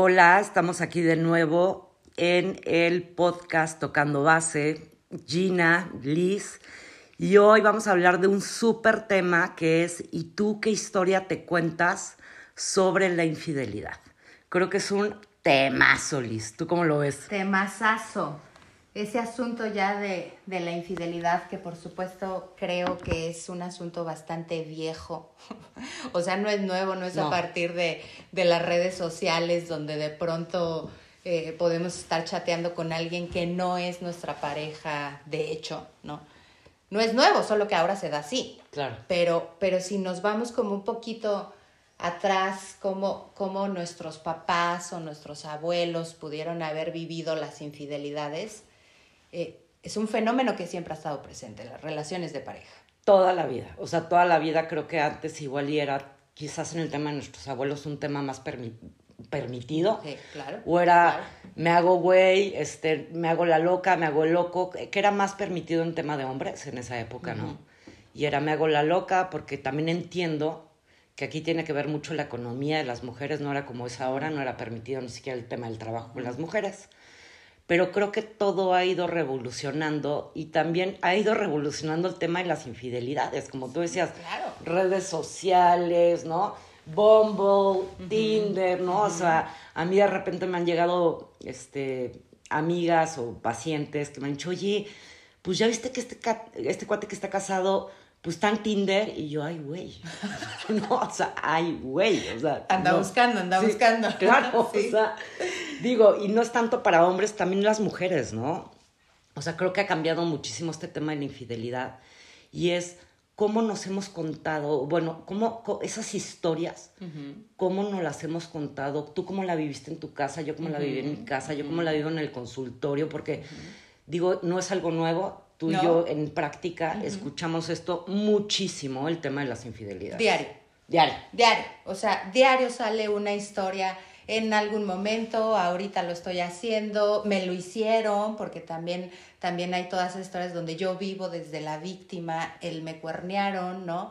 Hola, estamos aquí de nuevo en el podcast Tocando Base, Gina, Liz, y hoy vamos a hablar de un súper tema que es ¿y tú qué historia te cuentas sobre la infidelidad? Creo que es un temazo, Liz. ¿Tú cómo lo ves? Temazazo. Ese asunto ya de, de la infidelidad, que por supuesto creo que es un asunto bastante viejo. o sea, no es nuevo, no es No. a partir de, de las redes sociales donde de pronto eh, podemos estar chateando con alguien que no es nuestra pareja, de hecho, ¿no? No es nuevo, solo que ahora se da así. Claro. Pero, pero si nos vamos como un poquito atrás, como, como nuestros papás o nuestros abuelos pudieron haber vivido las infidelidades, eh, es un fenómeno que siempre ha estado presente, las relaciones de pareja. Toda la vida. O sea, toda la vida creo que antes igual y era quizás en el tema de nuestros abuelos un tema más permi- permitido. Claro. O era, claro. me hago güey, este, me hago la loca, me hago el loco, que era más permitido en tema de hombres en esa época, ¿no? Y era, me hago la loca, porque también entiendo que aquí tiene que ver mucho la economía de las mujeres, no era como es ahora, no era permitido ni siquiera el tema del trabajo con las mujeres. Pero creo que todo ha ido revolucionando y también ha ido revolucionando el tema de las infidelidades, como tú decías, Claro. redes sociales, ¿no? Bumble, Tinder, ¿no? O sea, a mí de repente me han llegado este, amigas o pacientes que me han dicho, oye, pues ya viste que este, este cuate que está casado, pues está en Tinder, y yo, ay, güey. no, o sea, ay, güey. O sea, Anda no. buscando, anda Sí, buscando. Claro, Sí. o sea, digo, y no es tanto para hombres, también las mujeres, ¿no? O sea, creo que ha cambiado muchísimo este tema de la infidelidad y es cómo nos hemos contado, bueno, cómo, esas historias, cómo nos las hemos contado, tú cómo la viviste en tu casa, yo cómo la viví en mi casa, yo cómo la vivo en el consultorio, porque digo, no es algo nuevo, tú No. y yo en práctica escuchamos esto muchísimo, el tema de las infidelidades. Diario. Diario. Diario, o sea, diario sale una historia en algún momento, ahorita lo estoy haciendo, me lo hicieron, porque también, también hay todas esas historias donde yo vivo desde la víctima, el me cuernearon, ¿no?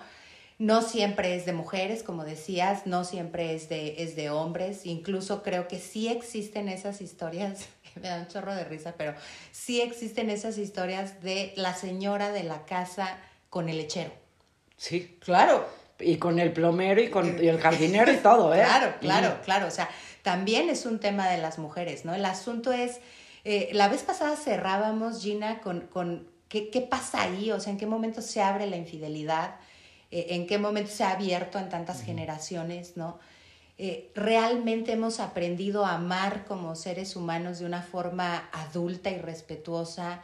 No siempre es de mujeres, como decías, no siempre es de, es de hombres, incluso creo que sí existen esas historias, me da un chorro de risa, pero sí existen esas historias de la señora de la casa con el lechero. Sí. Claro, Y con el plomero y con y el jardinero y todo, ¿eh? Claro, claro, claro. O sea, también es un tema de las mujeres, ¿no? El asunto es, eh, la vez pasada cerrábamos, Gina, con, con ¿qué, qué pasa ahí, o sea, en qué momento se abre la infidelidad, Eh, en qué momento se ha abierto en tantas generaciones, ¿no? Eh, realmente hemos aprendido a amar como seres humanos de una forma adulta y respetuosa.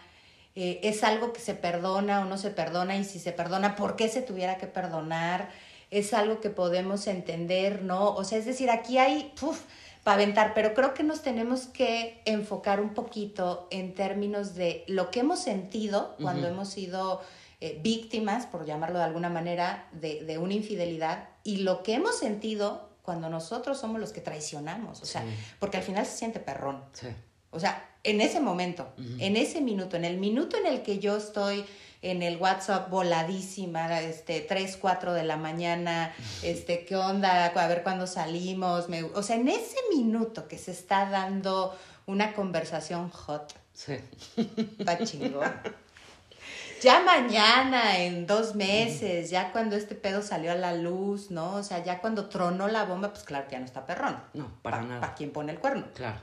Eh, es algo que se perdona o no se perdona y si se perdona, ¿por qué se tuviera que perdonar? Es algo que podemos entender, ¿no? O sea, es decir, aquí hay para aventar, pero creo que nos tenemos que enfocar un poquito en términos de lo que hemos sentido cuando hemos sido eh, víctimas, por llamarlo de alguna manera, de, de una infidelidad y lo que hemos sentido cuando nosotros somos los que traicionamos. O sea, Sí. porque al final se siente perrón. Sí. O sea, en ese momento, en ese minuto, en el minuto en el que yo estoy en el WhatsApp voladísima, este, 3, 4 de la mañana, este, ¿qué onda? A ver cuándo salimos. Me- o sea, en ese minuto que se está dando una conversación hot, Sí. está chingón. Ya mañana, en dos meses, ya cuando este pedo salió a la luz, ¿no? O sea, ya cuando tronó la bomba, pues claro que ya no está perrón. No, para nada. ¿Para quién pone el cuerno? Claro.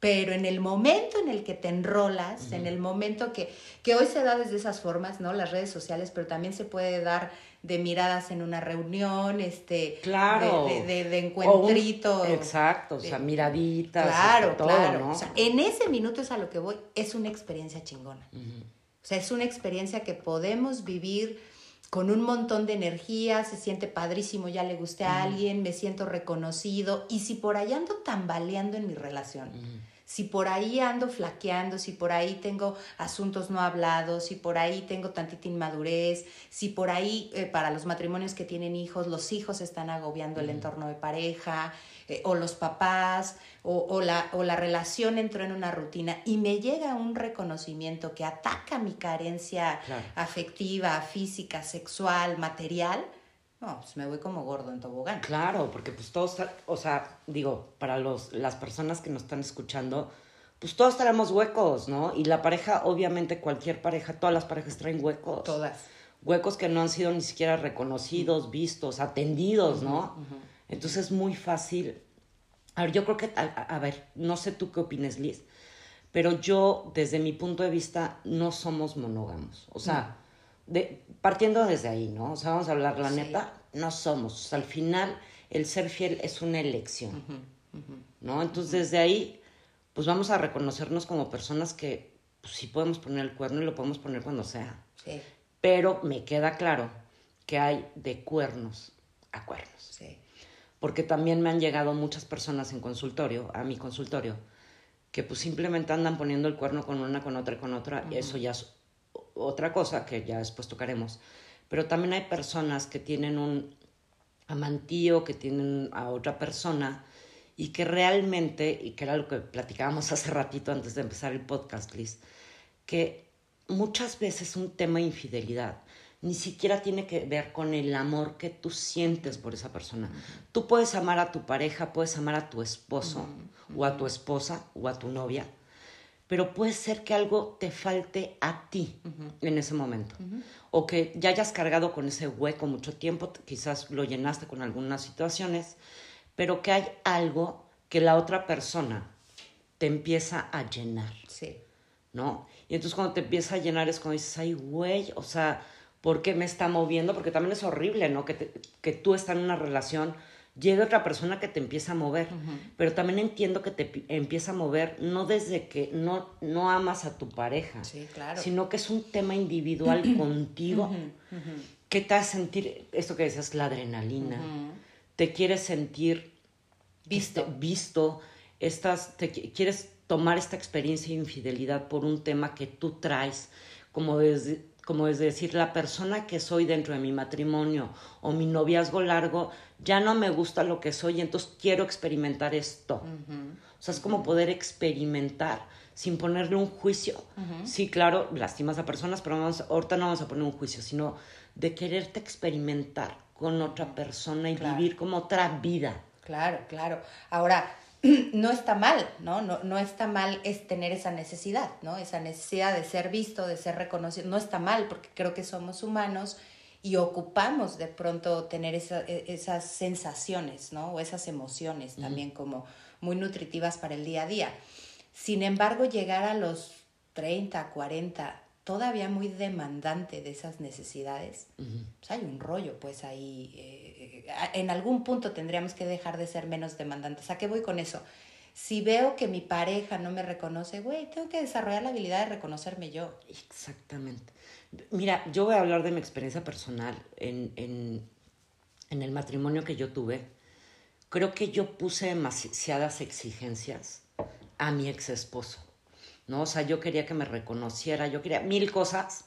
Pero en el momento en el que te enrolas, en el momento que, que hoy se da desde esas formas, ¿no? Las redes sociales, pero también se puede dar de miradas en una reunión, este, Claro. de, de, de- de O un- encuentrito. exacto, o sea, miraditas. Claro, todo, claro. ¿no? O sea, en ese minuto es a lo que voy, es una experiencia chingona. O sea, es una experiencia que podemos vivir con un montón de energía, se siente padrísimo, ya le gusté a alguien, me siento reconocido. Y si por ahí ando tambaleando en mi relación, si por ahí ando flaqueando, si por ahí tengo asuntos no hablados, si por ahí tengo tantita inmadurez, si por ahí eh, para los matrimonios que tienen hijos, los hijos están agobiando el entorno de pareja, eh, o los papás, o, o la, o la relación entró en una rutina y me llega un reconocimiento que ataca mi carencia Claro. afectiva, física, sexual, material, No, pues me voy como gordo en tobogán. Claro, porque pues todos, o sea, digo, para los, las personas que nos están escuchando, pues todos tenemos huecos, ¿no? Y la pareja, obviamente cualquier pareja, todas las parejas traen huecos. Todas. Huecos que no han sido ni siquiera reconocidos, vistos, atendidos, ¿no? Entonces es muy fácil. A ver, yo creo que, a, ver, no sé tú qué opines, Liz, pero yo, desde mi punto de vista, no somos monógamos. O sea, de, partiendo desde ahí, ¿no? O sea, vamos a hablar la neta, no somos. O sea, al final, el ser fiel es una elección, ¿no? Entonces, desde ahí, pues vamos a reconocernos como personas que pues, sí podemos poner el cuerno y lo podemos poner cuando sea. Sí. Pero me queda claro que hay de cuernos a cuernos. Sí. Porque también me han llegado muchas personas en consultorio, a mi consultorio, que pues simplemente andan poniendo el cuerno con una, con otra con otra, y eso ya es otra cosa que ya después tocaremos. Pero también hay personas que tienen un amantío, que tienen a otra persona y que realmente, y que era lo que platicábamos hace ratito antes de empezar el podcast, Liz, que muchas veces un tema de infidelidad ni siquiera tiene que ver con el amor que tú sientes por esa persona. Tú puedes amar a tu pareja, puedes amar a tu esposo o a tu esposa o a tu novia, pero puede ser que algo te falte a ti en ese momento. O que ya hayas cargado con ese hueco mucho tiempo, quizás lo llenaste con algunas situaciones, pero que hay algo que la otra persona te empieza a llenar. Sí. ¿No? Y entonces cuando te empieza a llenar es cuando dices, ay, güey, o sea, ¿por qué me está moviendo? Porque también es horrible, ¿no? Que, que tú estás en una relación llega otra persona que te empieza a mover. Pero también entiendo que te empieza a mover no desde que no, no amas a tu pareja, sino que es un tema individual contigo que te hace sentir esto que decías, la adrenalina. Te quieres sentir visto. Este, visto estás, te quieres tomar esta experiencia de infidelidad por un tema que tú traes, como desde, como es decir, la persona que soy dentro de mi matrimonio o mi noviazgo largo, ya no me gusta lo que soy, entonces quiero experimentar esto. O sea, es como poder experimentar sin ponerle un juicio. Sí, claro, lastimas a personas, pero vamos, ahorita no vamos a poner un juicio, sino de quererte experimentar con otra persona y vivir como otra vida. Claro, claro. Ahora, no está mal, ¿no? ¿no? No está mal es tener esa necesidad, ¿no? Esa necesidad de ser visto, de ser reconocido. No está mal porque creo que somos humanos y ocupamos de pronto tener e, esas sensaciones, ¿no? O esas emociones también como muy nutritivas para el día a día. Sin embargo, llegar a los 30, 40, todavía muy demandante de esas necesidades, pues hay un rollo, pues ahí... Eh, en algún punto tendríamos que dejar de ser menos demandantes. ¿A qué voy con eso? Si veo que mi pareja no me reconoce, güey, tengo que desarrollar la habilidad de reconocerme yo. Exactamente. Mira, yo voy a hablar de mi experiencia personal en, en, en el matrimonio que yo tuve. Creo que yo puse demasiadas exigencias a mi ex esposo, ¿no? O sea, yo quería que me reconociera, yo quería mil cosas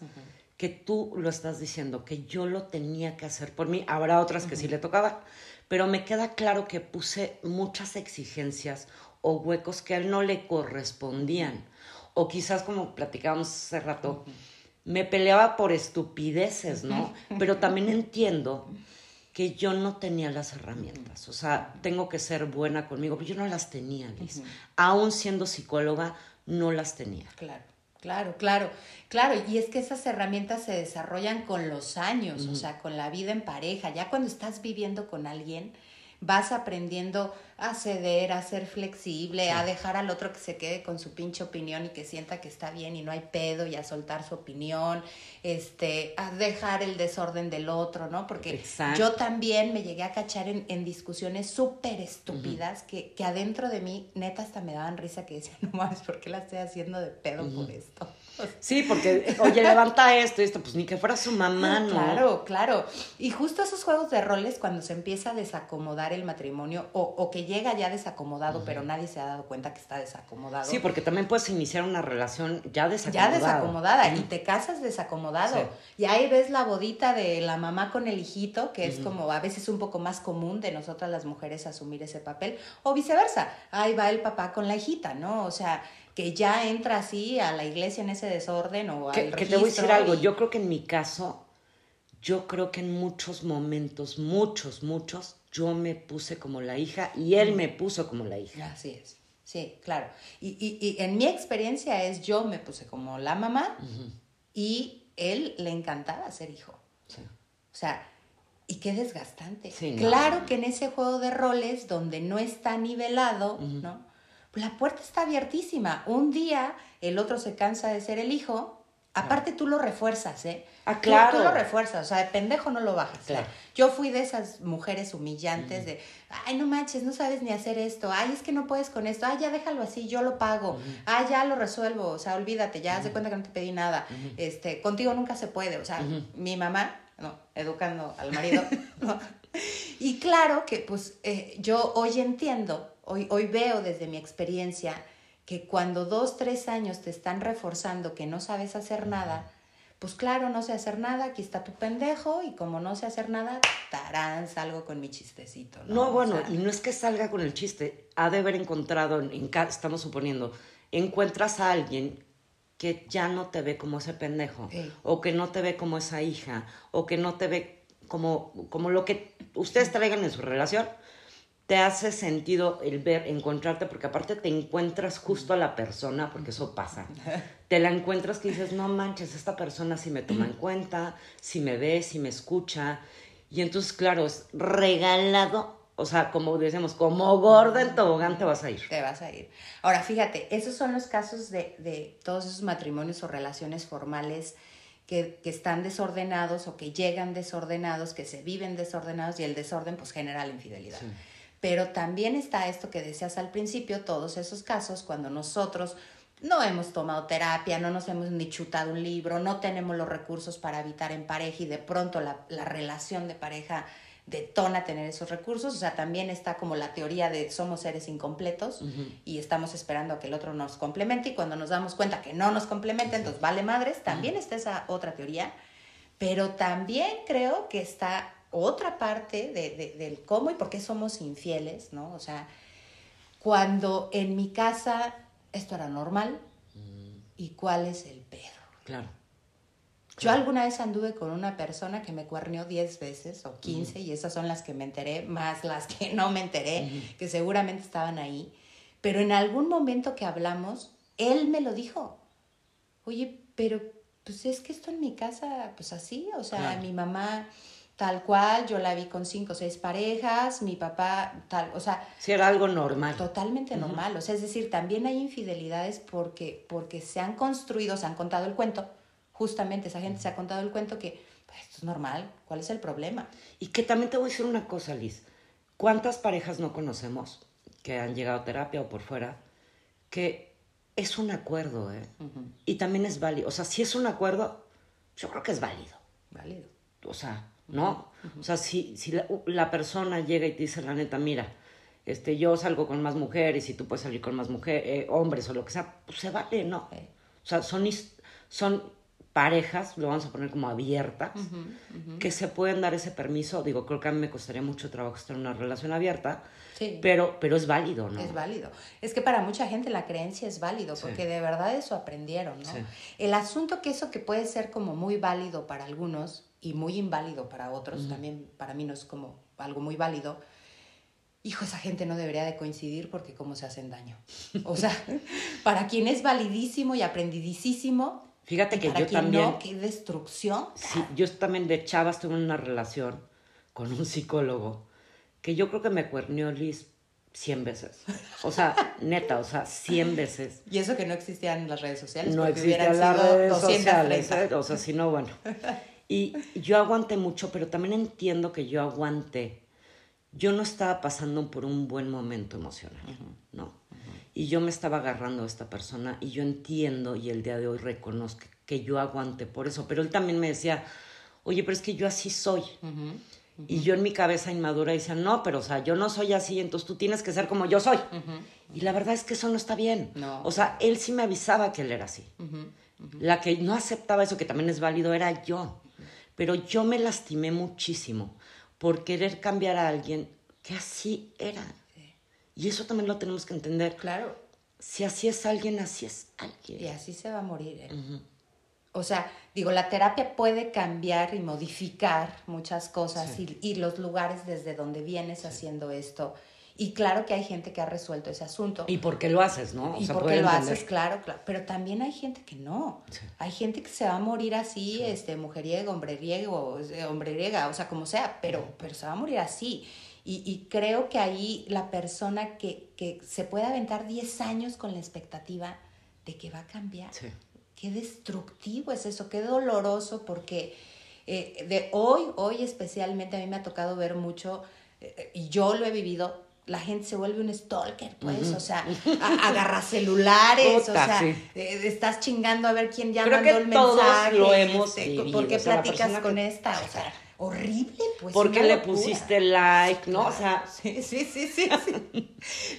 que tú lo estás diciendo, que yo lo tenía que hacer por mí. Habrá otras que sí le tocaba, pero me queda claro que puse muchas exigencias o huecos que a él no le correspondían. O quizás, como platicábamos hace rato, me peleaba por estupideces, ¿no? Pero también entiendo que yo no tenía las herramientas. O sea, tengo que ser buena conmigo, pero yo no las tenía, Liz. Aún siendo psicóloga, no las tenía. Claro. Claro, claro, claro. Y es que esas herramientas se desarrollan con los años, o sea, con la vida en pareja. Ya cuando estás viviendo con alguien, vas aprendiendo a ceder, a ser flexible, a dejar al otro que se quede con su pinche opinión y que sienta que está bien y no hay pedo y a soltar su opinión, este, a dejar el desorden del otro, ¿no? Porque yo también me llegué a cachar en, en discusiones súper estúpidas que, que adentro de mí, neta, hasta me daban risa que decían, no mames, ¿por qué la estoy haciendo de pedo por esto? Sí, porque, oye, levanta esto y esto, pues ni que fuera su mamá, ¿no? Claro, claro. Y justo esos juegos de roles, cuando se empieza a desacomodar el matrimonio, o, o que llega ya desacomodado, pero nadie se ha dado cuenta que está desacomodado. Sí, porque también puedes iniciar una relación ya desacomodada. Ya desacomodada, y te casas desacomodado. Y ahí ves la bodita de la mamá con el hijito, que es como a veces un poco más común de nosotras las mujeres asumir ese papel, o viceversa. Ahí va el papá con la hijita, ¿no? O sea, que ya entra así a la iglesia en ese desorden o al que, que te voy a decir algo, yo creo que en mi caso yo creo que en muchos momentos, muchos, muchos, yo me puse como la hija y él me puso como la hija. Así es. Sí, claro. Y, y, y en mi experiencia es yo me puse como la mamá y él le encantaba ser hijo. Sí. O sea, y qué desgastante. Sí, no. claro que en ese juego de roles donde no está nivelado, ¿no? Pues la puerta está abiertísima. Un día el otro se cansa de ser el hijo. Aparte tú lo refuerzas, ¿eh? Ah, claro. Tú, lo refuerzas, o sea, de pendejo no lo bajas. Claro. Yo fui de esas mujeres humillantes de, ay, no manches, no sabes ni hacer esto, ay, es que no puedes con esto, ay, ya déjalo así, yo lo pago, ay, ya lo resuelvo, o sea, olvídate, ya haz de cuenta que no te pedí nada, este, contigo nunca se puede, o sea, mi mamá, no, educando al marido, ¿no? Y claro que, pues, eh, yo hoy entiendo, hoy, hoy veo desde mi experiencia que cuando dos, tres años te están reforzando que no sabes hacer nada, pues claro, no sé hacer nada, aquí está tu pendejo, y como no sé hacer nada, tarán, salgo con mi chistecito. No, No, O bueno, sea, y no es que salga con el chiste, ha de haber encontrado, en, estamos suponiendo, encuentras a alguien que ya no te ve como ese pendejo, o que no te ve como esa hija, o que no te ve como, como lo que ustedes traigan en su relación, te hace sentido el ver, encontrarte, porque aparte te encuentras justo a la persona, porque eso pasa. Te la encuentras que dices, no manches, esta persona sí me toma en cuenta, si me ve, si me escucha. Y entonces, claro, es regalado, o sea, como decimos, como gorda en tobogán te vas a ir. te vas a ir. Ahora, fíjate, esos son los casos de, de todos esos matrimonios o relaciones formales que, que están desordenados o que llegan desordenados, que se viven desordenados y el desorden pues genera la infidelidad. Sí. Pero también está esto que decías al principio, todos esos casos cuando nosotros no hemos tomado terapia, no nos hemos ni chutado un libro, no tenemos los recursos para habitar en pareja y de pronto la, la relación de pareja detona tener esos recursos. O sea, también está como la teoría de somos seres incompletos y estamos esperando a que el otro nos complemente y cuando nos damos cuenta que no nos complementa, entonces vale madres, también está esa otra teoría. Pero también creo que está otra parte de, de- del cómo y por qué somos infieles, ¿no? O sea, cuando en mi casa esto era normal y cuál es el pedo. Claro. Yo alguna vez anduve con una persona que me cuernió 10 veces o 15 y esas son las que me enteré, más las que no me enteré, que seguramente estaban ahí. Pero en algún momento que hablamos, él me lo dijo. Oye, pero pues es que esto en mi casa, pues así, o sea, Claro. mi mamá tal cual, yo la vi con cinco o seis parejas, mi papá tal, o sea, Si era algo normal. totalmente normal. O sea, es decir, también hay infidelidades porque, porque se han construido, se han contado el cuento. Justamente esa gente se ha contado el cuento que pues, esto es normal. ¿Cuál es el problema? Y que también te voy a decir una cosa, Liz. ¿Cuántas parejas no conocemos que han llegado a terapia o por fuera que es un acuerdo, ¿eh? Y también es válido. O sea, si es un acuerdo, yo creo que es válido. Válido. O sea, ¿no? O sea, si, si la, la persona llega y te dice la neta, mira, este, yo salgo con más mujeres y tú puedes salir con más mujeres, hombres o lo que sea, pues se vale, ¿no? O sea, son, son parejas, lo vamos a poner como abiertas, que se pueden dar ese permiso. Digo, creo que a mí me costaría mucho trabajo estar en una relación abierta, Sí. pero, pero es válido, ¿no? Es válido. Es que para mucha gente la creencia es válido, Sí. porque de verdad eso aprendieron, ¿no? Sí. El asunto que eso que puede ser como muy válido para algunos y muy inválido para otros, también para mí no es como algo muy válido. Hijo, esa gente no debería de coincidir porque cómo se hacen daño. O sea, para quien es validísimo y aprendidísimo, Fíjate que para yo quien también... no, qué destrucción. Sí, yo también de chava estuve en una relación con un psicólogo que yo creo que me cuernió Liz 100 veces. O sea, neta, o sea, 100 veces. Y eso que no existían las redes sociales, No existían las redes 230. sociales, ¿eh? o sea, si no, bueno. Y yo aguanté mucho, pero también entiendo que yo aguanté. Yo no estaba pasando por un buen momento emocional, ¿no? Y yo me estaba agarrando a esta persona y yo entiendo y el día de hoy reconozco que yo aguanté por eso. Pero él también me decía, oye, pero es que yo así soy. Y yo en mi cabeza inmadura decía, no, pero o sea, yo no soy así, entonces tú tienes que ser como yo soy. Y la verdad es que eso no está bien. No. O sea, él sí me avisaba que él era así. La que no aceptaba eso, que también es válido, era yo. Pero yo me lastimé muchísimo por querer cambiar a alguien que así era. Y eso también lo tenemos que entender. Claro. Si así es alguien, así es Y alguien. así se va a morir. ¿eh? O sea, digo, la terapia puede cambiar y modificar muchas cosas y, y, los lugares desde donde vienes haciendo esto. Y claro que hay gente que ha resuelto ese asunto. ¿Y por qué lo haces, no? O y por qué lo haces, claro, claro. Pero también hay gente que no. Hay gente que se va a morir así, este, mujeriego, hombreriego, hombreriega, o sea, como sea, pero, pero se va a morir así. Y, y creo que ahí la persona que, que se puede aventar 10 años con la expectativa de que va a cambiar. Sí qué destructivo es eso, qué doloroso, porque eh, de hoy, hoy especialmente a mí me ha tocado ver mucho, eh, y yo lo he vivido, la gente se vuelve un stalker, pues, o sea, agarra celulares, o sea, eh, estás chingando a ver quién ya mandó el mensaje. lo hemos este, ¿Por qué platicas con esta? O sea, horrible, pues. ¿Por qué le pusiste like, no? O sea. Sí, sí, sí, sí.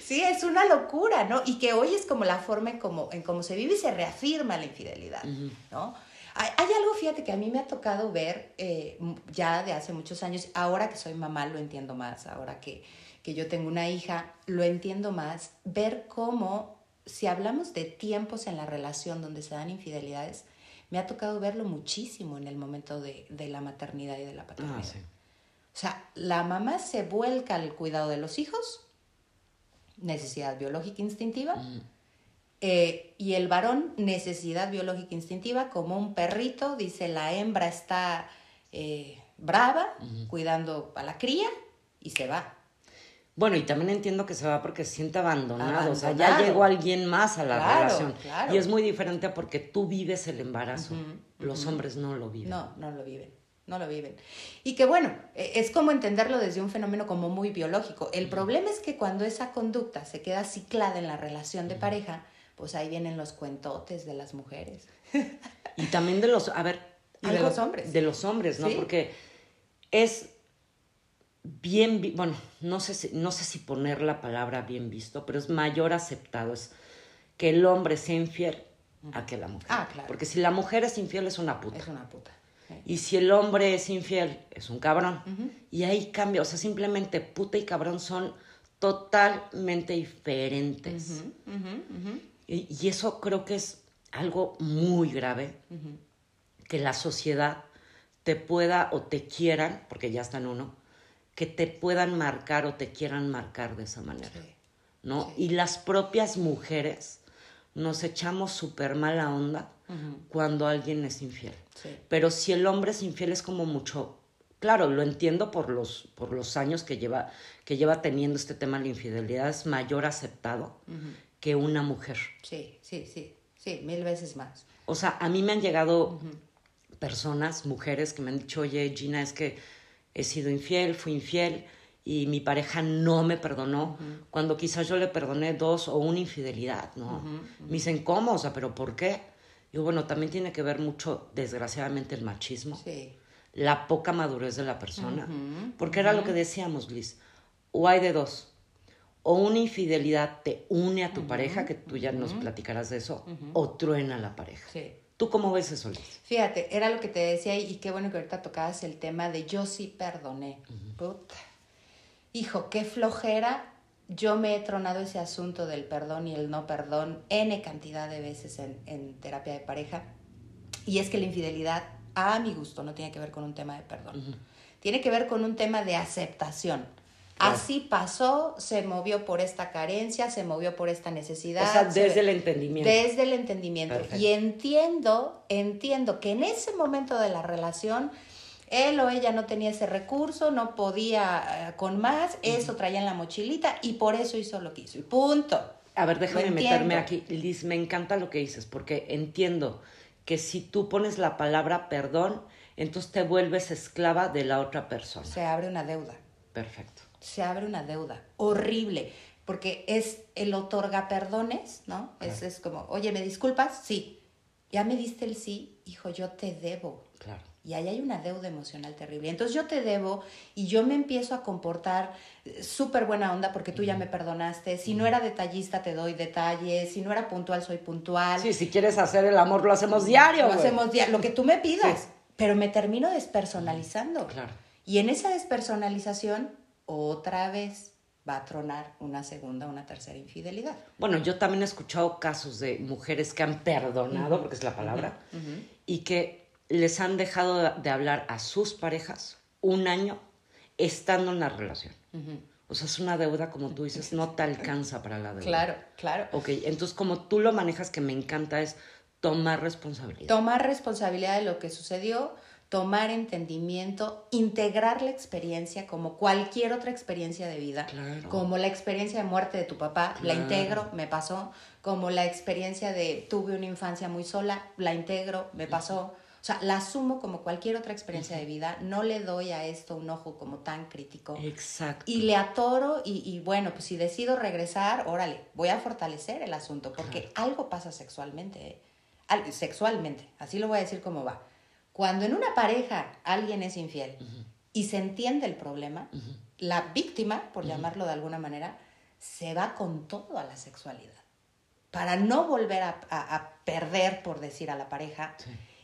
Sí. es una locura, ¿no? Y que hoy es como la forma en cómo, en cómo se vive y se reafirma la infidelidad, ¿no? Hay, algo, fíjate, que a mí me ha tocado ver eh, ya de hace muchos años, ahora que soy mamá lo entiendo más, ahora que, que yo tengo una hija, lo entiendo más, ver cómo, si hablamos de tiempos en la relación donde se dan infidelidades, me ha tocado verlo muchísimo en el momento de, la maternidad y de la paternidad. Ah, o sea, la mamá se vuelca al cuidado de los hijos, necesidad biológica instintiva, eh, y el varón, necesidad biológica instintiva, como un perrito, dice la hembra está eh, brava, cuidando a la cría, y se va. Bueno, y también entiendo que se va porque se siente abandonado, o sea, ya llegó alguien más a la relación. Y es muy diferente porque tú vives el embarazo, los hombres no lo viven. No, no lo viven, no lo viven. Y que bueno, e, es como entenderlo desde un fenómeno como muy biológico. El problema es que cuando esa conducta se queda ciclada en la relación de pareja, pues ahí vienen los cuentotes de las mujeres. y también de los, a ver, de los hombres. De los hombres, ¿no? Porque es bien, bueno, no sé, si, no sé si poner la palabra bien visto, pero es mayor aceptado, es que el hombre sea infiel a que la mujer. Ah, claro. Porque si la mujer es infiel es una puta. Es una puta. Y si el hombre es infiel, es un cabrón. Y ahí cambia, o sea, simplemente puta y cabrón son totalmente diferentes. Y, y, eso creo que es algo muy grave, que la sociedad te pueda o te quieran, porque ya está en uno, que te puedan marcar o te quieran marcar de esa manera. ¿No? Y las propias mujeres nos echamos súper mala onda cuando alguien es infiel. Pero si el hombre es infiel es como mucho, claro, lo entiendo por los, por los años que lleva, que lleva teniendo este tema de la infidelidad, es mayor aceptado que una mujer. Sí, sí, sí, sí, mil veces más. O sea, a mí me han llegado personas, mujeres, que me han dicho, oye, Gina, es que he sido infiel, fui infiel y mi pareja no me perdonó, cuando quizás yo le perdoné dos o una infidelidad, ¿no? Me dicen, ¿cómo? O sea, ¿pero por qué? Y bueno, también tiene que ver mucho, desgraciadamente, el machismo, la poca madurez de la persona, porque era lo que decíamos, Liz, o hay de dos, o una infidelidad te une a tu pareja, que tú ya nos platicarás de eso, o truena la pareja. Sí. ¿Tú cómo ves eso, Liz? Fíjate, era lo que te decía y qué bueno que ahorita tocabas el tema de yo sí perdoné. Puta. Hijo, qué flojera. Yo me he tronado ese asunto del perdón y el no perdón N cantidad de veces en, terapia de pareja. Y es que la infidelidad, a mi gusto, no tiene que ver con un tema de perdón. Tiene que ver con un tema de aceptación. Así pasó, se movió por esta carencia, se movió por esta necesidad. O sea, desde el entendimiento. Desde el entendimiento. Y entiendo, entiendo que en ese momento de la relación, él o ella no tenía ese recurso, no podía eh, con más, eso traía en la mochilita y por eso hizo lo que hizo. Y punto. A ver, déjame meterme aquí. Liz, me encanta lo que dices, porque entiendo que si tú pones la palabra perdón, entonces te vuelves esclava de la otra persona. Se abre una deuda. Perfecto se abre una deuda horrible, porque es el otorga perdones, ¿no? Es, es como, oye, ¿me disculpas? Sí. Ya me diste el sí, hijo, yo te debo. Claro. Y ahí hay una deuda emocional terrible. Entonces yo te debo y yo me empiezo a comportar eh, súper buena onda porque tú ya me perdonaste. Si no era detallista, te doy detalles. Si no era puntual, soy puntual. Sí, si quieres hacer el amor, lo hacemos diario. Lo hacemos diario, lo que tú me pidas. Pero me termino despersonalizando. Claro. Y en esa despersonalización otra vez va a tronar una segunda, una tercera infidelidad. Bueno, yo también he escuchado casos de mujeres que han perdonado, porque es la palabra, y que les han dejado de hablar a sus parejas un año estando en la relación. O sea, es una deuda, como tú dices, no te alcanza para la deuda. Claro, claro. Ok, entonces como tú lo manejas, que me encanta, es tomar responsabilidad. Tomar responsabilidad de lo que sucedió, tomar entendimiento, integrar la experiencia como cualquier otra experiencia de vida, como la experiencia de muerte de tu papá, la integro, me pasó, como la experiencia de tuve una infancia muy sola, la integro, me pasó. O sea, la asumo como cualquier otra experiencia de vida, no le doy a esto un ojo como tan crítico. Exacto. Y le atoro y, bueno, pues si decido regresar, órale, voy a fortalecer el asunto, porque algo pasa sexualmente, ¿eh? sexualmente, así lo voy a decir como va cuando en una pareja alguien es infiel y se entiende el problema, la víctima, por llamarlo de alguna manera, se va con todo a la sexualidad para no volver a, perder, por decir, a la pareja.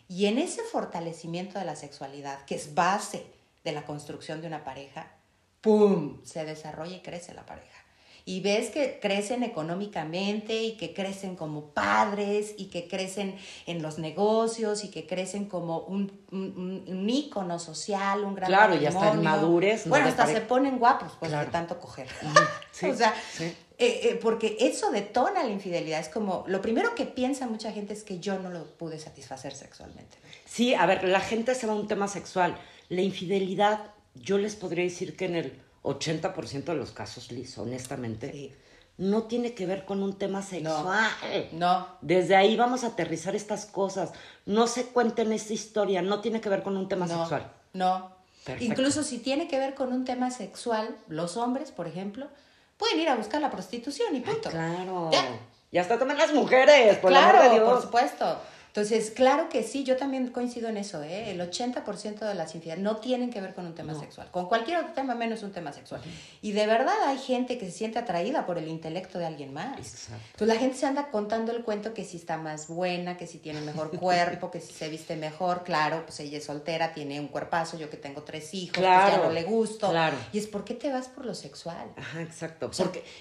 Y en ese fortalecimiento de la sexualidad, que es base de la construcción de una pareja, ¡pum! Se desarrolla y crece la pareja y ves que crecen económicamente y que crecen como padres y que crecen en los negocios y que crecen como un, un, ícono social, un gran Claro, ya están madures. Bueno, hasta se ponen guapos pues de tanto coger. o sea, eh, eh, porque eso detona la infidelidad. Es como, lo primero que piensa mucha gente es que yo no lo pude satisfacer sexualmente. Sí, a ver, la gente se va a un tema sexual. La infidelidad, yo les podría decir que en el 80% de los casos, Liz, honestamente, no tiene que ver con un tema sexual. No. Desde ahí vamos a aterrizar estas cosas. No se cuenten esta historia, no tiene que ver con un tema sexual. No. Incluso si tiene que ver con un tema sexual, los hombres, por ejemplo, pueden ir a buscar la prostitución y punto. claro. Ya. Y hasta también las mujeres, por claro, amor de Dios. por supuesto. Entonces, claro que sí, yo también coincido en eso, ¿eh? El 80% de las infidelidades no tienen que ver con un tema sexual, con cualquier otro tema menos un tema sexual. Y de verdad hay gente que se siente atraída por el intelecto de alguien más. Exacto. Entonces la gente se anda contando el cuento que si está más buena, que si tiene mejor cuerpo, que si se viste mejor, claro, pues ella es soltera, tiene un cuerpazo, yo que tengo tres hijos, pues ya no le gusto. Claro. Y es, ¿por qué te vas por lo sexual? Ajá, exacto.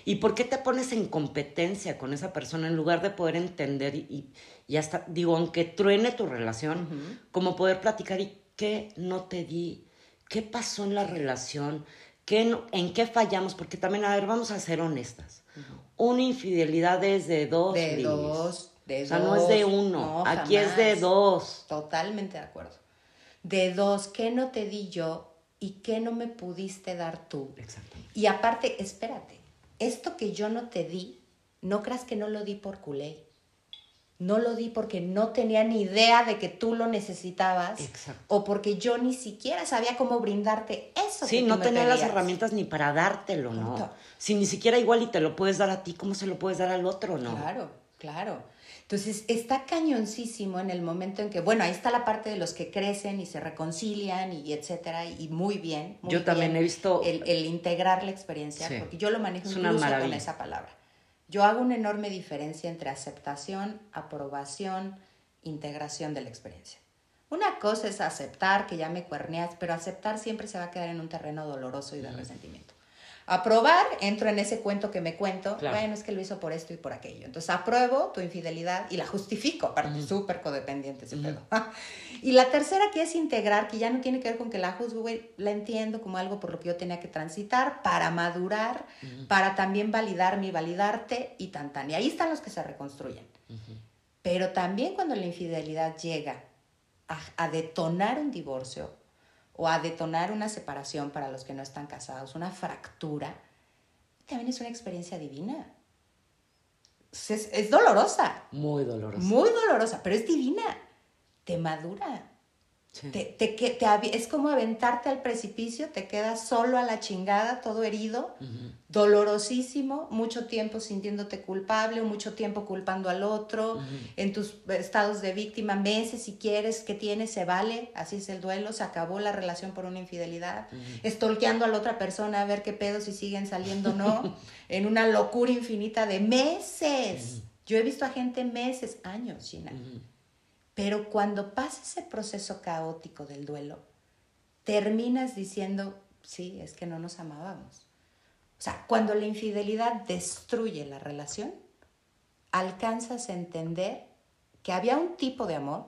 ¿Y por qué te pones en competencia con esa persona en lugar de poder entender y y hasta, digo, aunque truene tu relación, como poder platicar y qué no te di, qué pasó en la relación, ¿Qué en qué fallamos, porque también, a ver, vamos a ser honestas. Una infidelidad es de dos. De dos, de o sea, no es de uno, aquí es de dos. Totalmente de acuerdo. De dos, ¿qué no te di yo y qué no me pudiste dar tú? Exactamente. Y aparte, espérate, esto que yo no te di, no creas que no lo di por culé. No lo di porque no tenía ni idea de que tú lo necesitabas. Exacto. O porque yo ni siquiera sabía cómo brindarte eso. Sí, no tenía las herramientas ni para dártelo, ¿no? Si ni siquiera igual y te lo puedes dar a ti, ¿cómo se lo puedes dar al otro, no? Claro, claro. Entonces está cañoncísimo en el momento en que, bueno, ahí está la parte de los que crecen y se reconcilian y etcétera, y muy bien. yo también he visto. El, integrar la experiencia, porque yo lo manejo incluso con esa palabra. Yo hago una enorme diferencia entre aceptación, aprobación, integración de la experiencia. Una cosa es aceptar que ya me cuerneas, pero aceptar siempre se va a quedar en un terreno doloroso y de resentimiento. Aprobar, entro en ese cuento que me cuento, bueno, es que lo hizo por esto y por aquello. Entonces apruebo tu infidelidad y la justifico, aparte súper codependiente ese pedo. y la tercera que es integrar, que ya no tiene que ver con que la juzgo, güey, la entiendo como algo por lo que yo tenía que transitar para madurar, para también validar mi validarte y tan tan. Y ahí están los que se reconstruyen. Pero también cuando la infidelidad llega a detonar un divorcio, o a detonar una separación para los que no están casados, una fractura, también es una experiencia divina. Es, dolorosa. Muy dolorosa. Muy dolorosa, pero es divina. Te madura. Te, te, es como aventarte al precipicio, te quedas solo a la chingada, todo herido, dolorosísimo, mucho tiempo sintiéndote culpable, mucho tiempo culpando al otro, en tus estados de víctima, meses si quieres, que tienes, se vale, así es el duelo, se acabó la relación por una infidelidad, estolqueando a la otra persona a ver qué pedo si siguen saliendo o no, en una locura infinita de meses. Yo he visto a gente meses, años, China. Pero cuando pasa ese proceso caótico del duelo, terminas diciendo, sí, es que no nos amábamos. O sea, cuando la infidelidad destruye la relación, alcanzas a entender que había un tipo de amor,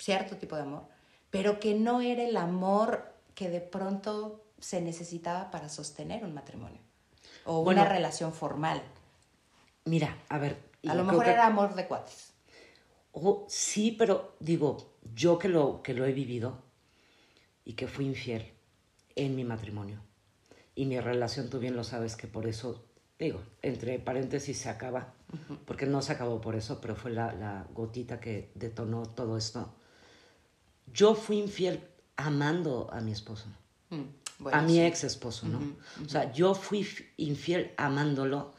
cierto tipo de amor, pero que no era el amor que de pronto se necesitaba para sostener un matrimonio o una relación formal. Mira, a ver. A lo mejor era amor de cuates. Oh, sí, pero digo, yo que lo, que lo he vivido y que fui infiel en mi matrimonio. Y mi relación, tú bien lo sabes, que por eso, digo, entre paréntesis se acaba, porque no se acabó por eso, pero fue la, la gotita que detonó todo esto. Yo fui infiel amando a mi esposo. Mm, a mi ex esposo, ¿no? O sea, yo fui infiel amándolo,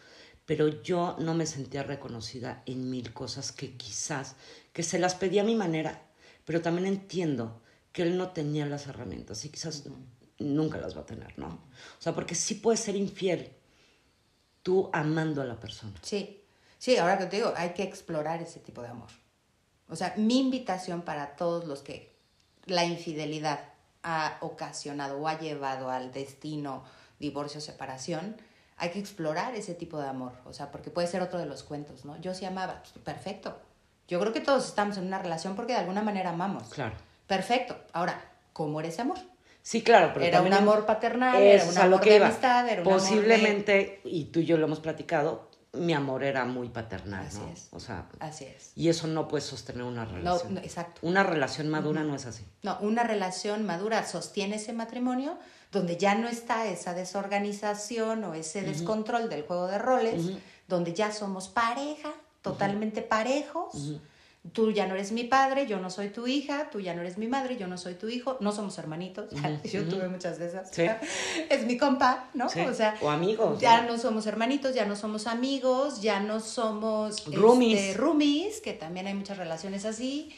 pero yo no me sentía reconocida en mil cosas que quizás, que se las pedí a mi manera, pero también entiendo que él no tenía las herramientas y quizás nunca las va a tener, ¿no? O sea, porque sí puedes ser infiel tú amando a la persona. Sí, sí, ahora que te digo, hay que explorar ese tipo de amor. O sea, mi invitación para todos los que la infidelidad ha ocasionado o ha llevado al destino divorcio, separación, hay que explorar ese tipo de amor, o sea, porque puede ser otro de los cuentos, ¿no? Yo sí amaba, pues, perfecto. Yo creo que todos estamos en una relación porque de alguna manera amamos. Claro. Perfecto. Ahora, ¿cómo era ese amor? Sí, claro, pero era un amor paternal, era un amor de amistad, era un Posiblemente, y tú y yo lo hemos platicado, mi amor era muy paternal, así ¿no? Es. O sea, así es. Y eso no puede sostener una relación. No, exacto. Una relación madura no es así. No, una relación madura sostiene ese matrimonio donde ya no está esa desorganización o ese descontrol del juego de roles, donde ya somos pareja, totalmente parejos. Tú ya no eres mi padre, yo no soy tu hija, tú ya no eres mi madre, yo no soy tu hijo, no somos hermanitos, yo tuve muchas de esas, es mi compa, ¿no? O sea, o amigos. Ya ¿no? somos hermanitos, ya no somos amigos, ya no somos roomies, este, roomies que también hay muchas relaciones así,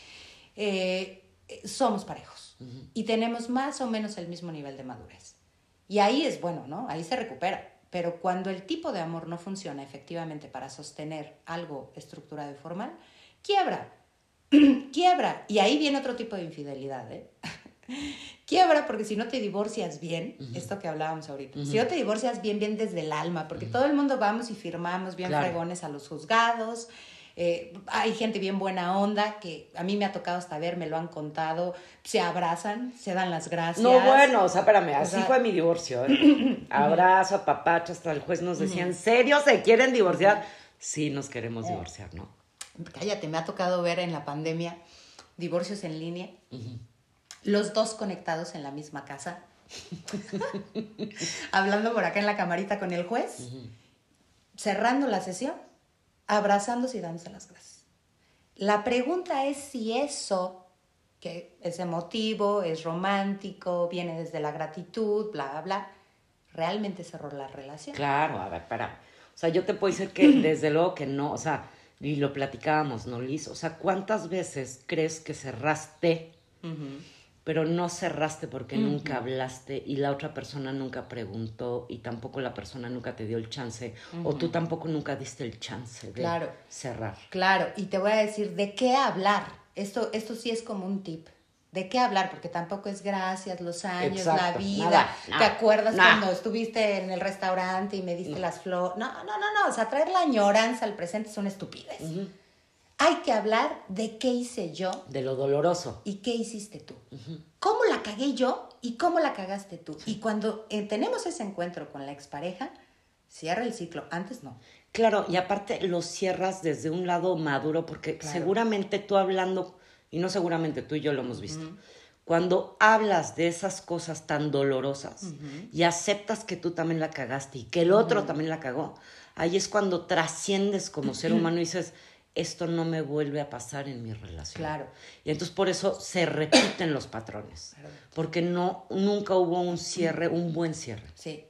eh, somos parejos y tenemos más o menos el mismo nivel de madurez. Y ahí es bueno, ¿no? Ahí se recupera. Pero cuando el tipo de amor no funciona efectivamente para sostener algo estructurado y formal, quiebra, quiebra. Y ahí viene otro tipo de infidelidad, ¿eh? quiebra porque si no te divorcias bien, esto que hablábamos ahorita, si no te divorcias bien, bien desde el alma, porque todo el mundo vamos y firmamos bien fregones a los juzgados, eh, hay gente bien buena onda que a mí me ha tocado hasta ver, me lo han contado, se abrazan, se dan las gracias. No, bueno, o sea, espérame, así fue mi divorcio. ¿eh? Abrazo, papacho, hasta el juez nos decía, ¿en serio se quieren divorciar? Sí, nos queremos divorciar, ¿no? cállate, me ha tocado ver en la pandemia divorcios en línea, los dos conectados en la misma casa, hablando por acá en la camarita con el juez, cerrando la sesión, abrazándose y dándose las gracias. La pregunta es si eso, que es emotivo, es romántico, viene desde la gratitud, bla, bla, bla, realmente cerró la relación. Claro, a ver, para. O sea, yo te puedo decir que desde luego que no, o sea, y lo platicábamos, ¿no, Liz? O sea, ¿cuántas veces crees que cerraste, pero no cerraste porque nunca hablaste y la otra persona nunca preguntó y tampoco la persona nunca te dio el chance o tú tampoco nunca diste el chance de claro. cerrar? Claro, y te voy a decir de qué hablar. Esto, esto sí es como un tip. ¿De qué hablar? Porque tampoco es gracias, los años, la vida. ¿Te acuerdas cuando estuviste en el restaurante y me diste las flores? No, no, no, no. O sea, traer la añoranza al presente es una estupidez. Hay que hablar de qué hice yo. De lo doloroso. ¿Y qué hiciste tú? ¿Cómo la cagué yo y cómo la cagaste tú? Y cuando eh, tenemos ese encuentro con la expareja, cierra el ciclo. Antes no. Claro, y aparte lo cierras desde un lado maduro, porque seguramente tú hablando y no seguramente tú y yo lo hemos visto. Cuando hablas de esas cosas tan dolorosas y aceptas que tú también la cagaste y que el otro también la cagó, ahí es cuando trasciendes como ser humano y dices, esto no me vuelve a pasar en mi relación. Claro. Y entonces por eso se repiten los patrones, porque no, nunca hubo un cierre, un buen cierre. Sí,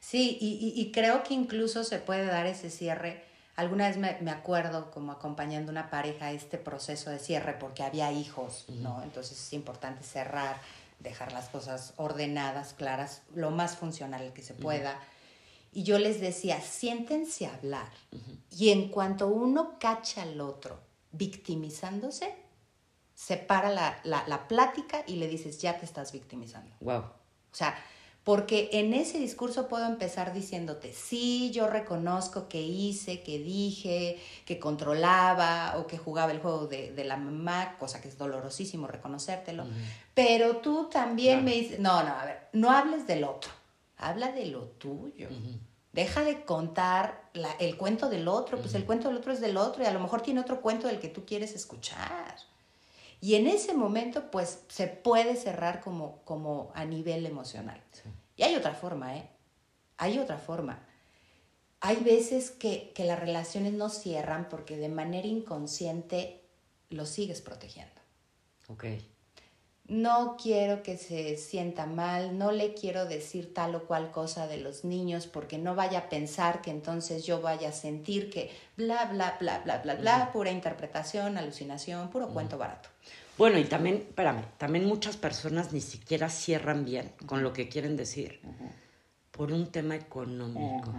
sí, y, y creo que incluso se puede dar ese cierre Alguna vez me, acuerdo como acompañando una pareja a este proceso de cierre porque había hijos, ¿no? Entonces es importante cerrar, dejar las cosas ordenadas, claras, lo más funcional que se pueda. Y yo les decía, siéntense a hablar. Y en cuanto uno cacha al otro victimizándose, se para la, la, la, plática y le dices, ya te estás victimizando. Wow. O sea, Porque en ese discurso puedo empezar diciéndote, sí, yo reconozco que hice, que dije, que controlaba o que jugaba el juego de, la mamá, cosa que es dolorosísimo reconocértelo, pero tú también me dices, no, no, a ver, no hables del otro, habla de lo tuyo. Deja de contar el cuento del otro, pues el cuento del otro es del otro y a lo mejor tiene otro cuento del que tú quieres escuchar. Y en ese momento, pues se puede cerrar como, como a nivel emocional. Y hay otra forma, ¿eh? Hay otra forma. Hay veces que, que las relaciones no cierran porque de manera inconsciente lo sigues protegiendo. Ok no quiero que se sienta mal, no le quiero decir tal o cual cosa de los niños porque no vaya a pensar que entonces yo vaya a sentir que bla, bla, bla, bla, bla, bla, pura interpretación, alucinación, puro cuento barato. Bueno, y también, espérame, también muchas personas ni siquiera cierran bien con lo que quieren decir por un tema económico.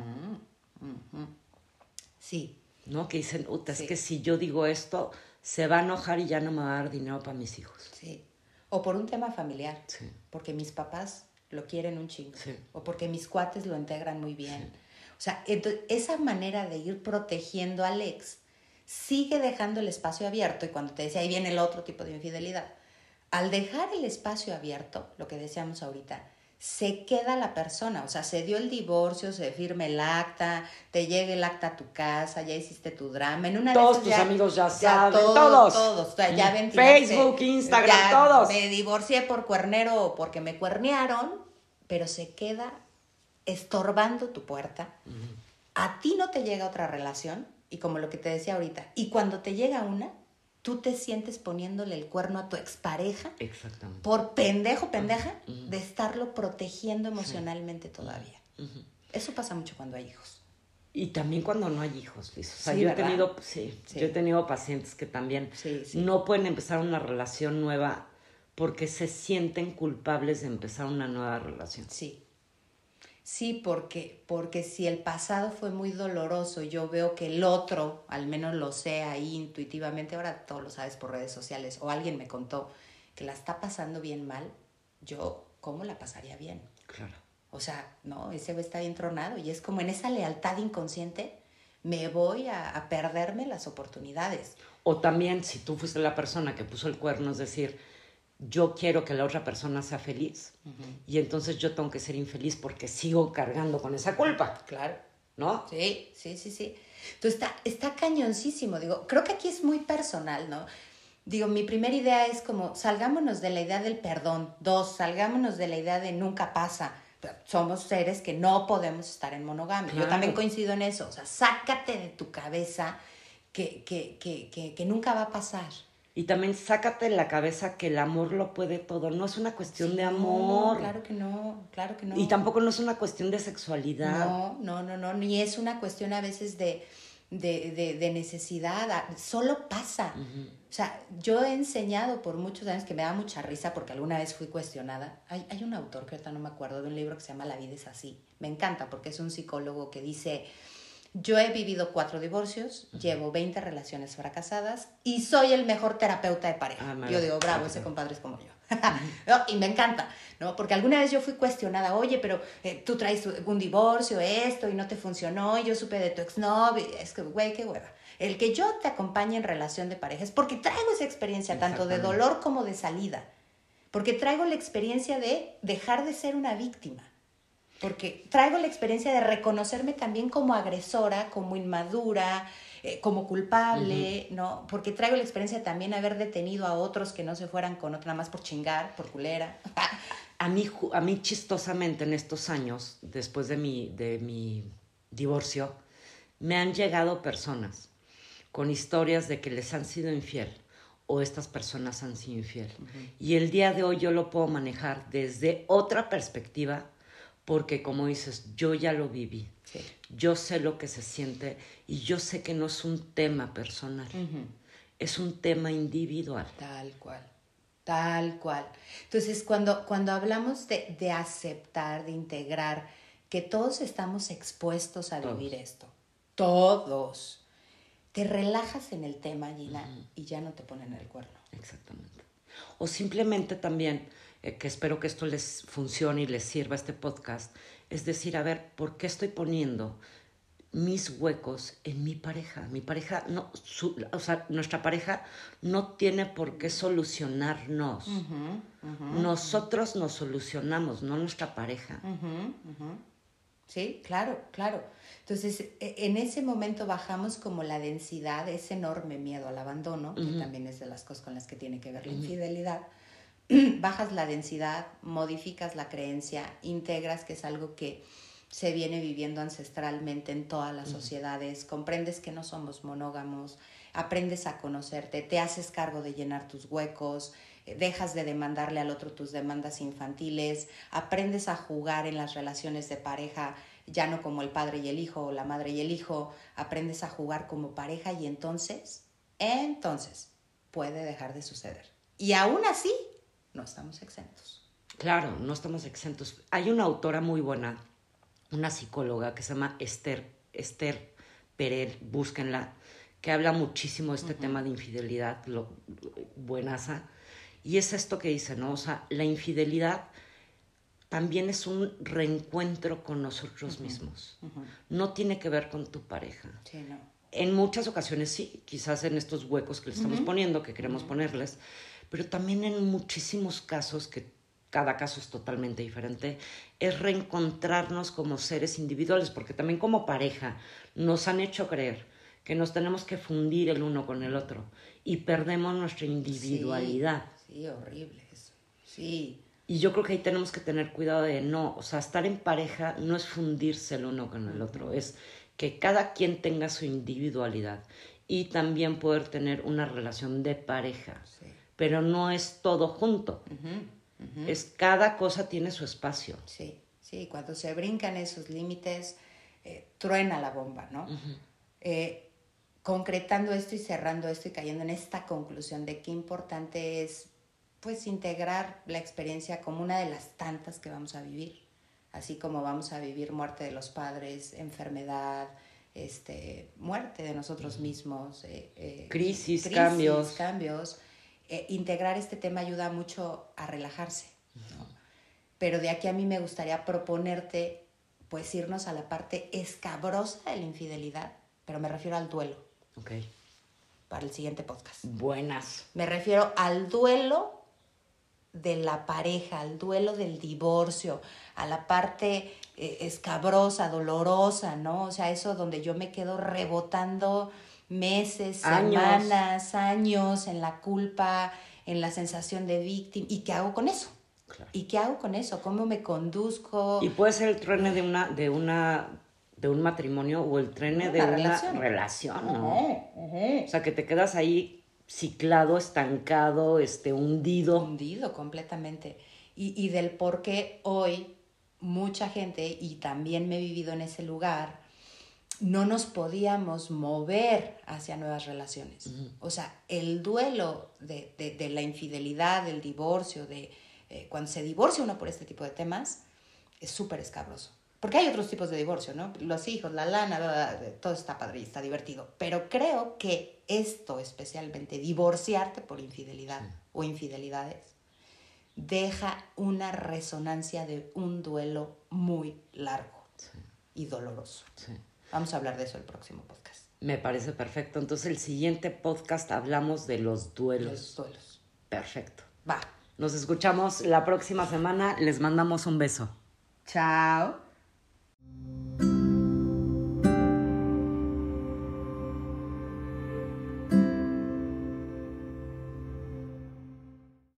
Sí. ¿No? Que dicen, es que si yo digo esto, se va a enojar y ya no me va a dar dinero para mis hijos. Sí. O por un tema familiar, porque mis papás lo quieren un chingo, o porque mis cuates lo integran muy bien. O sea, esa manera de ir protegiendo al ex sigue dejando el espacio abierto y cuando te decía, ahí viene el otro tipo de infidelidad. Al dejar el espacio abierto, lo que decíamos ahorita, se queda la persona, o sea, se dio el divorcio, se firma el acta, te llega el acta a tu casa, ya hiciste tu drama. En una todos tus amigos ya, saben, todos. Todos, ya Facebook, Instagram, todos. Me divorcié por cuernero o porque me cuernearon, pero se queda estorbando tu puerta. A ti no te llega otra relación, y como lo que te decía ahorita, y cuando te llega una, tú te sientes poniéndole el cuerno a tu expareja Exactamente. por pendejo, pendeja, de estarlo protegiendo emocionalmente todavía. Eso pasa mucho cuando hay hijos. Y también cuando no hay hijos, Liz. O sea, yo he tenido, sí, yo he tenido pacientes que también no pueden empezar una relación nueva porque se sienten culpables de empezar una nueva relación. Sí. Sí, porque, porque si el pasado fue muy doloroso, yo veo que el otro, al menos lo sé ahí intuitivamente, ahora todo lo sabes por redes sociales, o alguien me contó que la está pasando bien mal, yo, ¿cómo la pasaría bien? Claro. O sea, no, ese güey está bien tronado y es como en esa lealtad inconsciente me voy a, a perderme las oportunidades. O también, si tú fuiste la persona que puso el cuerno, es decir, yo quiero que la otra persona sea feliz y entonces yo tengo que ser infeliz porque sigo cargando con esa culpa. Claro. ¿No? Sí, sí, sí, sí. Entonces está, está cañoncísimo. Digo, creo que aquí es muy personal, ¿no? Digo, mi primera idea es como, salgámonos de la idea del perdón. Dos, salgámonos de la idea de nunca pasa. Somos seres que no podemos estar en monogamia. Yo también coincido en eso. O sea, sácate de tu cabeza que, que, que, que nunca va a pasar. Y también sácate de la cabeza que el amor lo puede todo. No es una cuestión de amor. claro que no, claro que no. Y tampoco no es una cuestión de sexualidad. No, no, no, no. Ni es una cuestión a veces de, de, de, necesidad. Ah, solo pasa. O sea, yo he enseñado por muchos años que me da mucha risa porque alguna vez fui cuestionada. Hay, hay un autor que ahorita no me acuerdo de un libro que se llama La vida es así. Me encanta porque es un psicólogo que dice yo he vivido cuatro divorcios, llevo 20 relaciones fracasadas y soy el mejor terapeuta de pareja. Ah, yo digo, bravo, ese compadre es como yo. y me encanta, ¿no? Porque alguna vez yo fui cuestionada, oye, pero eh, tú traes un divorcio, esto, y no te funcionó, y yo supe de tu exnovio, es que, güey, qué hueva. El que yo te acompañe en relación de pareja es porque traigo esa experiencia tanto de dolor como de salida. Porque traigo la experiencia de dejar de ser una víctima porque traigo la experiencia de reconocerme también como agresora, como inmadura, eh, como culpable, ¿no? Porque traigo la experiencia de también haber detenido a otros que no se fueran con otra, nada más por chingar, por culera. a mí, a mí chistosamente en estos años, después de mi, de mi divorcio, me han llegado personas con historias de que les han sido infiel o estas personas han sido infiel. Y el día de hoy yo lo puedo manejar desde otra perspectiva porque como dices, yo ya lo viví, yo sé lo que se siente y yo sé que no es un tema personal, es un tema individual. Tal cual, tal cual. Entonces, cuando, cuando hablamos de, de aceptar, de integrar, que todos estamos expuestos a vivir esto, todos, te relajas en el tema, Gina, y ya no te ponen el cuerno. Exactamente. O simplemente también eh, que espero que esto les funcione y les sirva este podcast, es decir, a ver, ¿por qué estoy poniendo mis huecos en mi pareja? Mi pareja, no, o sea, nuestra pareja no tiene por qué solucionarnos. Nosotros nos solucionamos, no nuestra pareja. Sí, claro, claro. Entonces, e, en ese momento bajamos como la densidad, ese enorme miedo al abandono, que también es de las cosas con las que tiene que ver la infidelidad. Bajas la densidad, modificas la creencia, integras, que es algo que se viene viviendo ancestralmente en todas las sociedades, comprendes que no somos monógamos, aprendes a conocerte, te haces cargo de llenar tus huecos, dejas de demandarle al otro tus demandas infantiles, aprendes a jugar en las relaciones de pareja, ya no como el padre y el hijo o la madre y el hijo, aprendes a jugar como pareja y entonces, entonces puede dejar de suceder. Y aún así, no estamos exentos. Claro, no estamos exentos. Hay una autora muy buena, una psicóloga que se llama Esther, Esther Perel, búsquenla, que habla muchísimo de este tema de infidelidad, lo, buenaza y es esto que dice, ¿no? O sea, la infidelidad también es un reencuentro con nosotros mismos. No tiene que ver con tu pareja. Sí, no. En muchas ocasiones sí, quizás en estos huecos que le estamos poniendo, que queremos ponerles, pero también en muchísimos casos, que cada caso es totalmente diferente, es reencontrarnos como seres individuales, porque también como pareja nos han hecho creer que nos tenemos que fundir el uno con el otro y perdemos nuestra individualidad. Sí, horrible eso. Sí. Y yo creo que ahí tenemos que tener cuidado de no, o sea, estar en pareja no es fundirse el uno con el otro, es que cada quien tenga su individualidad y también poder tener una relación de pareja. Pero no es todo junto. Es cada cosa tiene su espacio. Sí, sí, cuando se brincan esos límites, eh, truena la bomba, ¿no? Eh, concretando esto y cerrando esto y cayendo en esta conclusión de qué importante es pues integrar la experiencia como una de las tantas que vamos a vivir, así como vamos a vivir muerte de los padres, enfermedad, este, muerte de nosotros mismos, eh, eh, crisis, cambios. cambios. Eh, integrar este tema ayuda mucho a relajarse. Pero de aquí a mí me gustaría proponerte, pues irnos a la parte escabrosa de la infidelidad, pero me refiero al duelo. Ok. Para el siguiente podcast. Buenas. Me refiero al duelo de la pareja, al duelo del divorcio, a la parte eh, escabrosa, dolorosa, ¿no? O sea, eso donde yo me quedo rebotando meses, semanas, años en la culpa, en la sensación de víctima. ¿Y qué hago con eso? ¿Y qué hago con eso? ¿Cómo me conduzco? Y puede ser el truene de una, de una, de un matrimonio o el truene de una relación, ¿no? O sea, que te quedas ahí ciclado, estancado, este, hundido. Hundido completamente. Y, y del por qué hoy mucha gente, y también me he vivido en ese lugar, no nos podíamos mover hacia nuevas relaciones. O sea, el duelo de, de, la infidelidad, del divorcio, de eh, cuando se divorcia uno por este tipo de temas, es súper escabroso. Porque hay otros tipos de divorcio, ¿no? Los hijos, la lana, todo está padre y está divertido. Pero creo que esto, especialmente, divorciarte por infidelidad o infidelidades, deja una resonancia de un duelo muy largo y doloroso. Vamos a hablar de eso el próximo podcast. Me parece perfecto. Entonces, el siguiente podcast hablamos de los duelos. Los duelos. Perfecto. Va. Nos escuchamos la próxima semana. Les mandamos un beso. Chao.